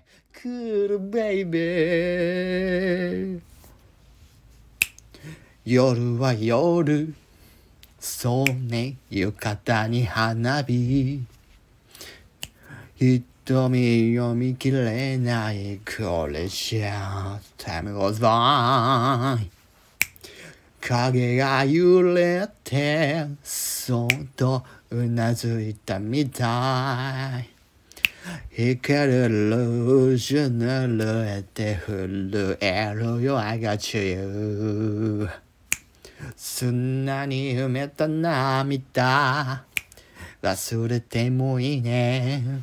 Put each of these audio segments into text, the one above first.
ねクールベイベー夜は夜そうね浴衣に花火。瞳読みきれないこれじゃ Time goes by 影が揺れてそっとうなずいたみたい。光るルージュ濡れて震えるよ I got you 砂に埋めた涙。忘れてもいいね。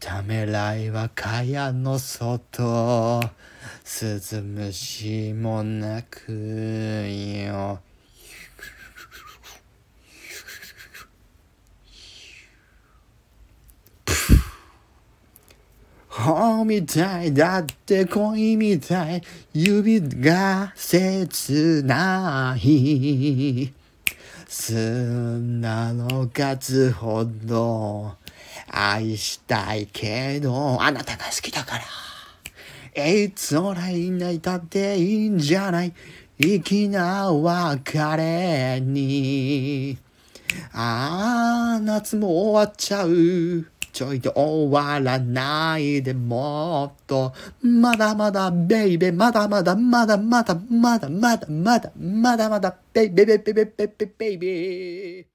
ためらいは蚊帳の外。鈴虫もなくよ。ほみたいだって恋みたい指が切ない。砂の数ほど愛したいけどあなたが好きだから。いつ俺いないだっていいんじゃない。粋な別れに。ああ夏も終わっちゃう。ちょいと終わらないでもっと。まだまだベイベまだまだまだまだまだまだまだまだまだベイベベベベベーベイベ